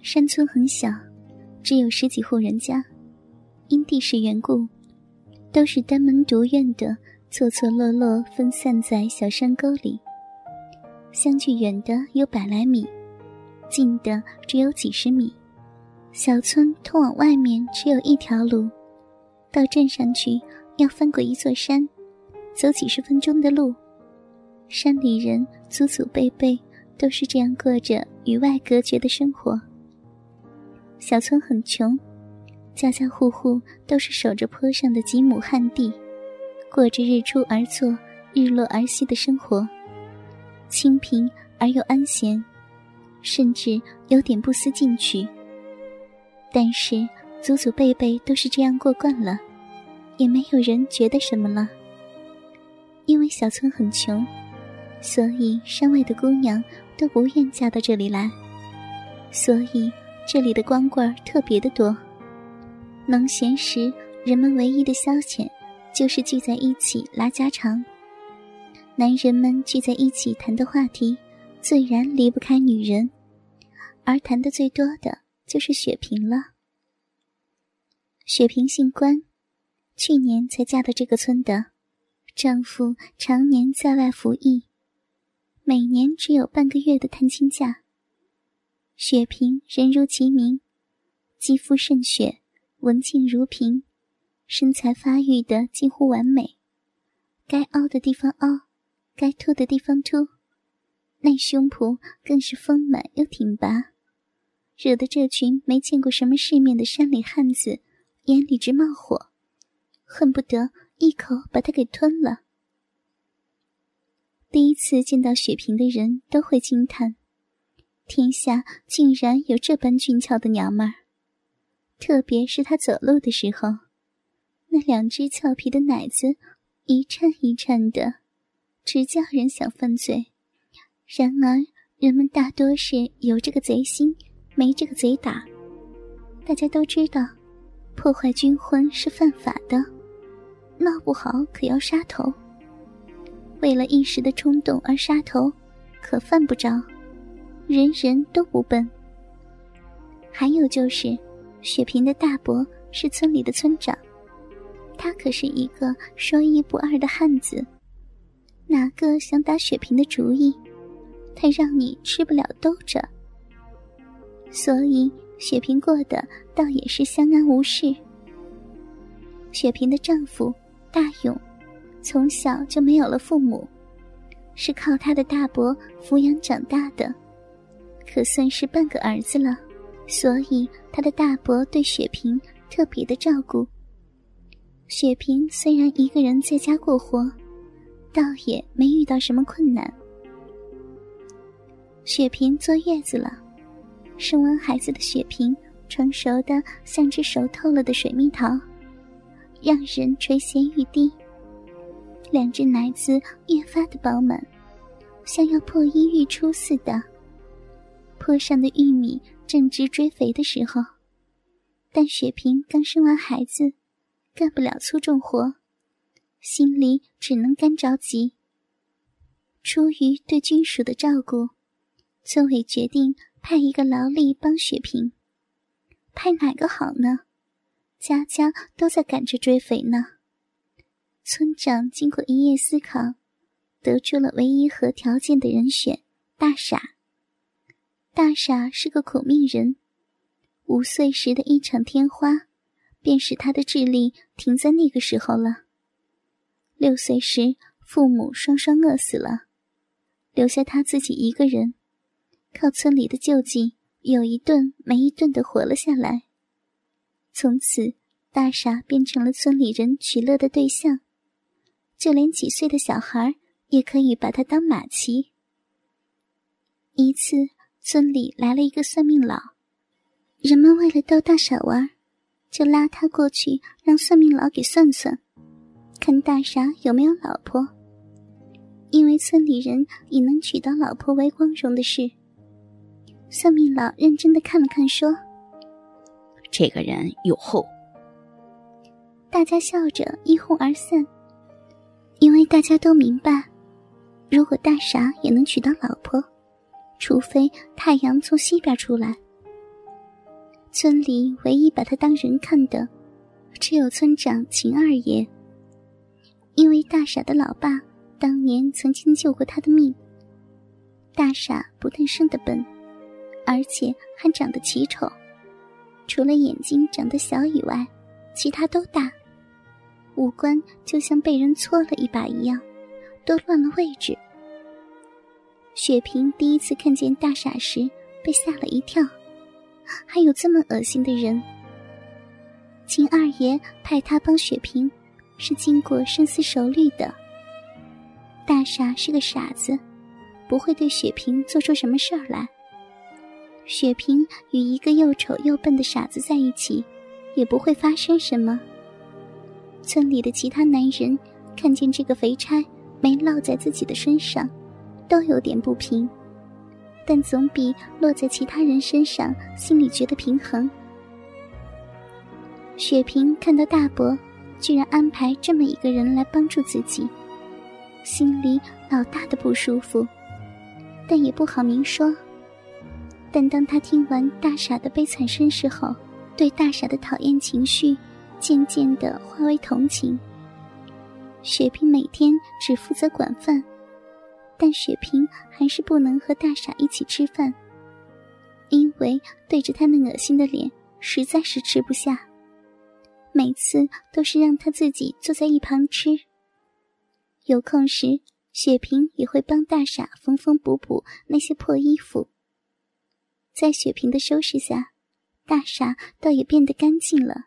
山村很小，只有十几户人家，因地势缘故，都是单门独院的，错错落落分散在小山沟里。相距远的有百来米，近的只有几十米。小村通往外面只有一条路，到镇上去要翻过一座山，走几十分钟的路。山里人祖祖辈辈都是这样过着与外隔绝的生活。小村很穷，家家户户都是守着坡上的几亩旱地，过着日出而作、日落而息的生活，清贫而又安闲，甚至有点不思进取。但是祖祖辈辈都是这样过惯了，也没有人觉得什么了。因为小村很穷，所以山外的姑娘都不愿嫁到这里来，所以这里的光棍特别的多。农闲时，人们唯一的消遣就是聚在一起拉家常。男人们聚在一起谈的话题，自然离不开女人，而谈的最多的。就是雪萍了。雪萍姓关，去年才嫁到这个村的，丈夫常年在外服役，每年只有半个月的探亲假。雪萍人如其名，肌肤胜雪，文静如萍，身材发育的近乎完美，该凹的地方凹，该凸的地方凸，那胸脯更是丰满又挺拔。惹得这群没见过什么世面的山里汉子眼里直冒火，恨不得一口把他给吞了。第一次见到雪萍的人都会惊叹：天下竟然有这般俊俏的娘们儿！特别是她走路的时候，那两只俏皮的奶子一颤一颤的，直叫人想犯罪。然而，人们大多是有这个贼心。没这个贼胆，大家都知道，破坏军婚是犯法的，闹不好可要杀头。为了一时的冲动而杀头，可犯不着。人人都不笨。还有就是，雪萍的大伯是村里的村长，他可是一个说一不二的汉子，哪个想打雪萍的主意，他让你吃不了兜着。所以，雪萍过得倒也是相安无事。雪萍的丈夫大勇，从小就没有了父母，是靠他的大伯抚养长大的，可算是半个儿子了。所以，他的大伯对雪萍特别的照顾。雪萍虽然一个人在家过活，倒也没遇到什么困难。雪萍坐月子了。生完孩子的雪萍，成熟的像只熟透了的水蜜桃，让人垂涎欲滴。两只奶子越发的饱满，像要破衣欲出似的。坡上的玉米正值追肥的时候，但雪萍刚生完孩子，干不了粗重活，心里只能干着急。出于对军属的照顾，村委决定。派一个劳力帮雪萍，派哪个好呢？家家都在赶着追肥呢。村长经过一夜思考，得出了唯一合条件的人选——大傻。大傻是个苦命人，五岁时的一场天花，便使他的智力停在那个时候了。六岁时，父母双双饿死了，留下他自己一个人。靠村里的救济，有一顿没一顿的活了下来。从此，大傻变成了村里人取乐的对象，就连几岁的小孩也可以把他当马骑。一次，村里来了一个算命佬，人们为了逗大傻玩，就拉他过去让算命佬给算算，看大傻有没有老婆。因为村里人以能娶到老婆为光荣的事。算命佬认真的看了看，说：“这个人有后。”大家笑着一哄而散，因为大家都明白，如果大傻也能娶到老婆，除非太阳从西边出来，村里唯一把他当人看的，只有村长秦二爷。因为大傻的老爸当年曾经救过他的命。大傻不但生得笨，而且还长得奇丑，除了眼睛长得小以外，其他都大。五官就像被人搓了一把一样，都乱了位置。雪萍第一次看见大傻时，被吓了一跳。还有这么恶心的人？秦二爷派他帮雪萍，是经过深思熟虑的。大傻是个傻子，不会对雪萍做出什么事儿来。雪萍与一个又丑又笨的傻子在一起，也不会发生什么。村里的其他男人看见这个肥差没落在自己的身上，都有点不平。但总比落在其他人身上心里觉得平衡。雪萍看到大伯居然安排这么一个人来帮助自己，心里老大的不舒服，但也不好明说。但当他听完大傻的悲惨身世后，对大傻的讨厌情绪渐渐的化为同情。雪萍每天只负责管饭。但雪萍还是不能和大傻一起吃饭，因为对着他那恶心的脸，实在是吃不下。每次都是让他自己坐在一旁吃。有空时，雪萍也会帮大傻缝缝补补那些破衣服。在雪萍的收拾下，大傻倒也变得干净了。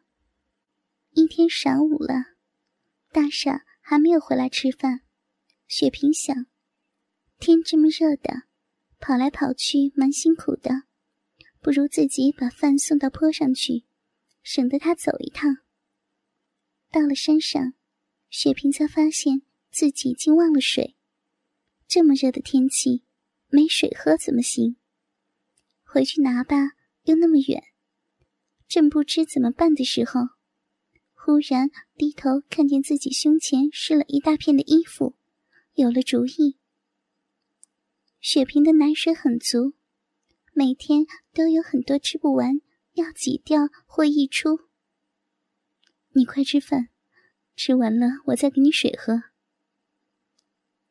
一天晌午了，大傻还没有回来吃饭，雪萍想。天这么热的，跑来跑去蛮辛苦的，不如自己把饭送到坡上去，省得他走一趟。到了山上，雪萍才发现自己竟忘了水。这么热的天气，没水喝怎么行？回去拿吧，又那么远。正不知怎么办的时候，忽然低头看见自己胸前湿了一大片的衣服，有了主意。雪萍的奶水很足，每天都有很多吃不完，要挤掉或溢出。你快吃饭，吃完了我再给你水喝。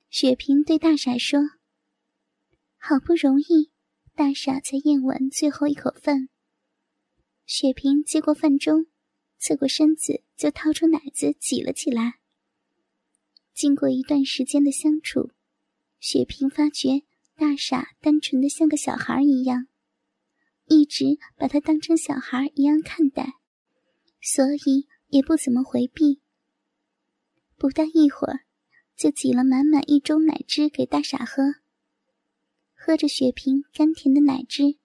雪萍对大傻说：“好不容易，大傻才咽完最后一口饭。”雪萍接过饭盅，侧过身子就掏出奶子挤了起来。经过一段时间的相处，雪萍发觉。大傻单纯的像个小孩一样，一直把他当成小孩一样看待，所以也不怎么回避。不到一会儿，就挤了满满一盅奶汁给大傻喝。喝着雪瓶甘甜的奶汁，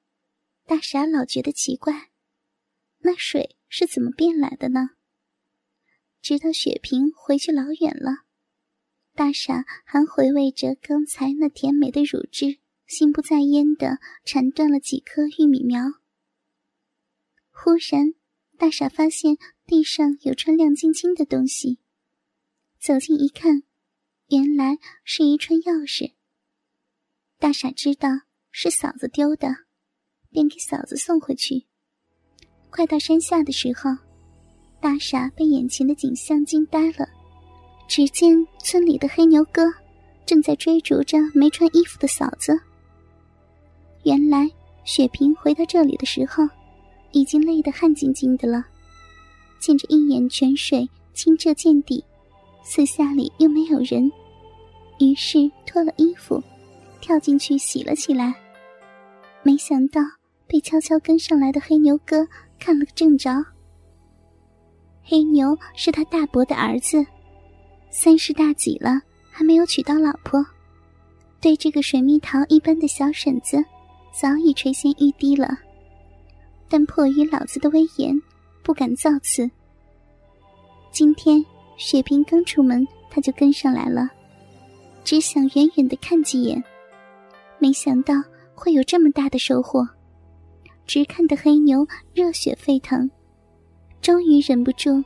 大傻老觉得奇怪，那水是怎么变来的呢？直到雪萍回去老远了。大傻还回味着刚才那甜美的乳汁，心不在焉的缠断了几颗玉米苗。忽然，大傻发现地上有串亮晶晶的东西，走近一看，原来是一串钥匙。大傻知道是嫂子丢的，便给嫂子送回去。快到山下的时候，大傻被眼前的景象惊呆了。只见村里的黑牛哥正在追逐着没穿衣服的嫂子。原来雪萍回到这里的时候，已经累得汗津津的了。见着一眼泉水清澈见底，四下里又没有人，于是脱了衣服，跳进去洗了起来。没想到被悄悄跟上来的黑牛哥看了个正着。黑牛是他大伯的儿子。三十大几了，还没有娶到老婆，对这个水蜜桃一般的小婶子，早已垂涎欲滴了。但迫于老子的威严，不敢造次。今天雪萍刚出门，他就跟上来了，只想远远的看几眼，没想到会有这么大的收获，直看得黑牛热血沸腾，终于忍不住。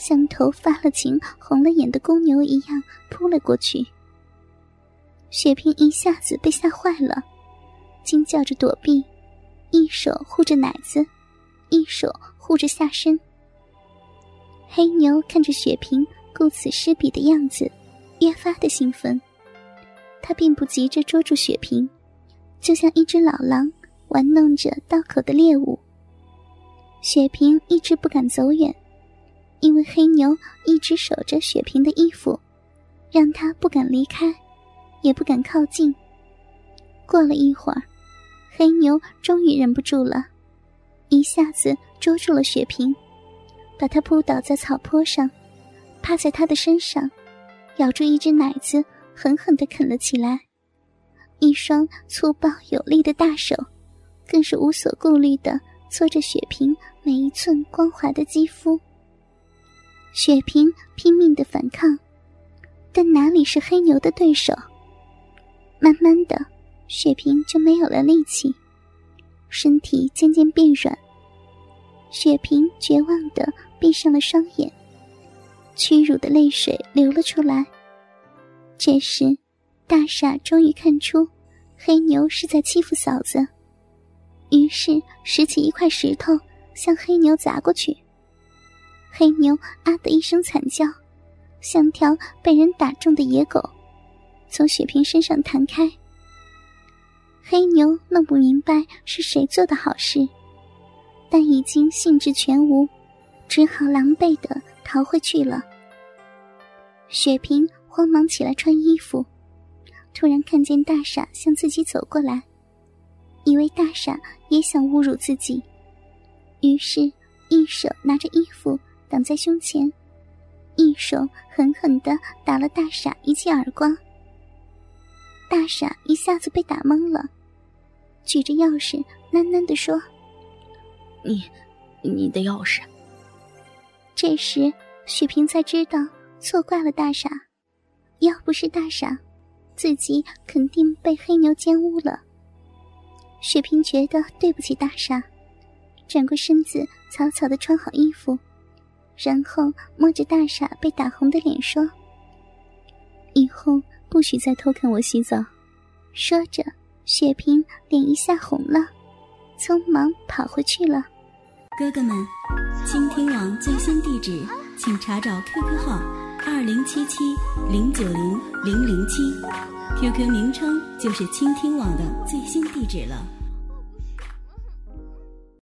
像头发了情、红了眼的公牛一样扑了过去。雪萍一下子被吓坏了，惊叫着躲避，一手护着奶子，一手护着下身。黑牛看着雪萍顾此失彼的样子，越发的兴奋。他并不急着捉住雪萍，就像一只老狼玩弄着道口的猎物。雪萍一直不敢走远，因为黑牛一直守着雪萍的衣服，让他不敢离开，也不敢靠近。过了一会儿，黑牛终于忍不住了，一下子捉住了雪萍，把她扑倒在草坡上，趴在她的身上，咬住一只奶子，狠狠地啃了起来。一双粗暴有力的大手，更是无所顾虑地搓着雪萍每一寸光滑的肌肤。雪萍拼命的反抗，但哪里是黑牛的对手？慢慢的。雪萍就没有了力气，身体渐渐变软。雪萍绝望的闭上了双眼，屈辱的泪水流了出来。这时，大傻终于看出黑牛是在欺负嫂子，于是拾起一块石头向黑牛砸过去。黑牛啊的一声惨叫，像条被人打中的野狗，从雪萍身上弹开。黑牛弄不明白是谁做的好事，但已经兴致全无，只好狼狈的逃回去了。雪萍慌忙起来穿衣服，突然看见大傻向自己走过来，以为大傻也想侮辱自己，于是，一手拿着衣服挡在胸前，一手狠狠的打了大傻一记耳光。大傻一下子被打懵了。举着钥匙，喃喃地说：“你，你的钥匙。”这时，雪萍才知道错怪了大傻，要不是大傻，自己肯定被黑牛奸污了。雪萍觉得对不起大傻，转过身子，草草的穿好衣服，然后摸着大傻被打红的脸说：“以后不许再偷看我洗澡。”说着。雪萍脸一下红了，匆忙跑回去了。哥哥们，倾听网最新地址，请查找 QQ 号二零七七零九零零零七，QQ 名称就是倾听网的最新地址了。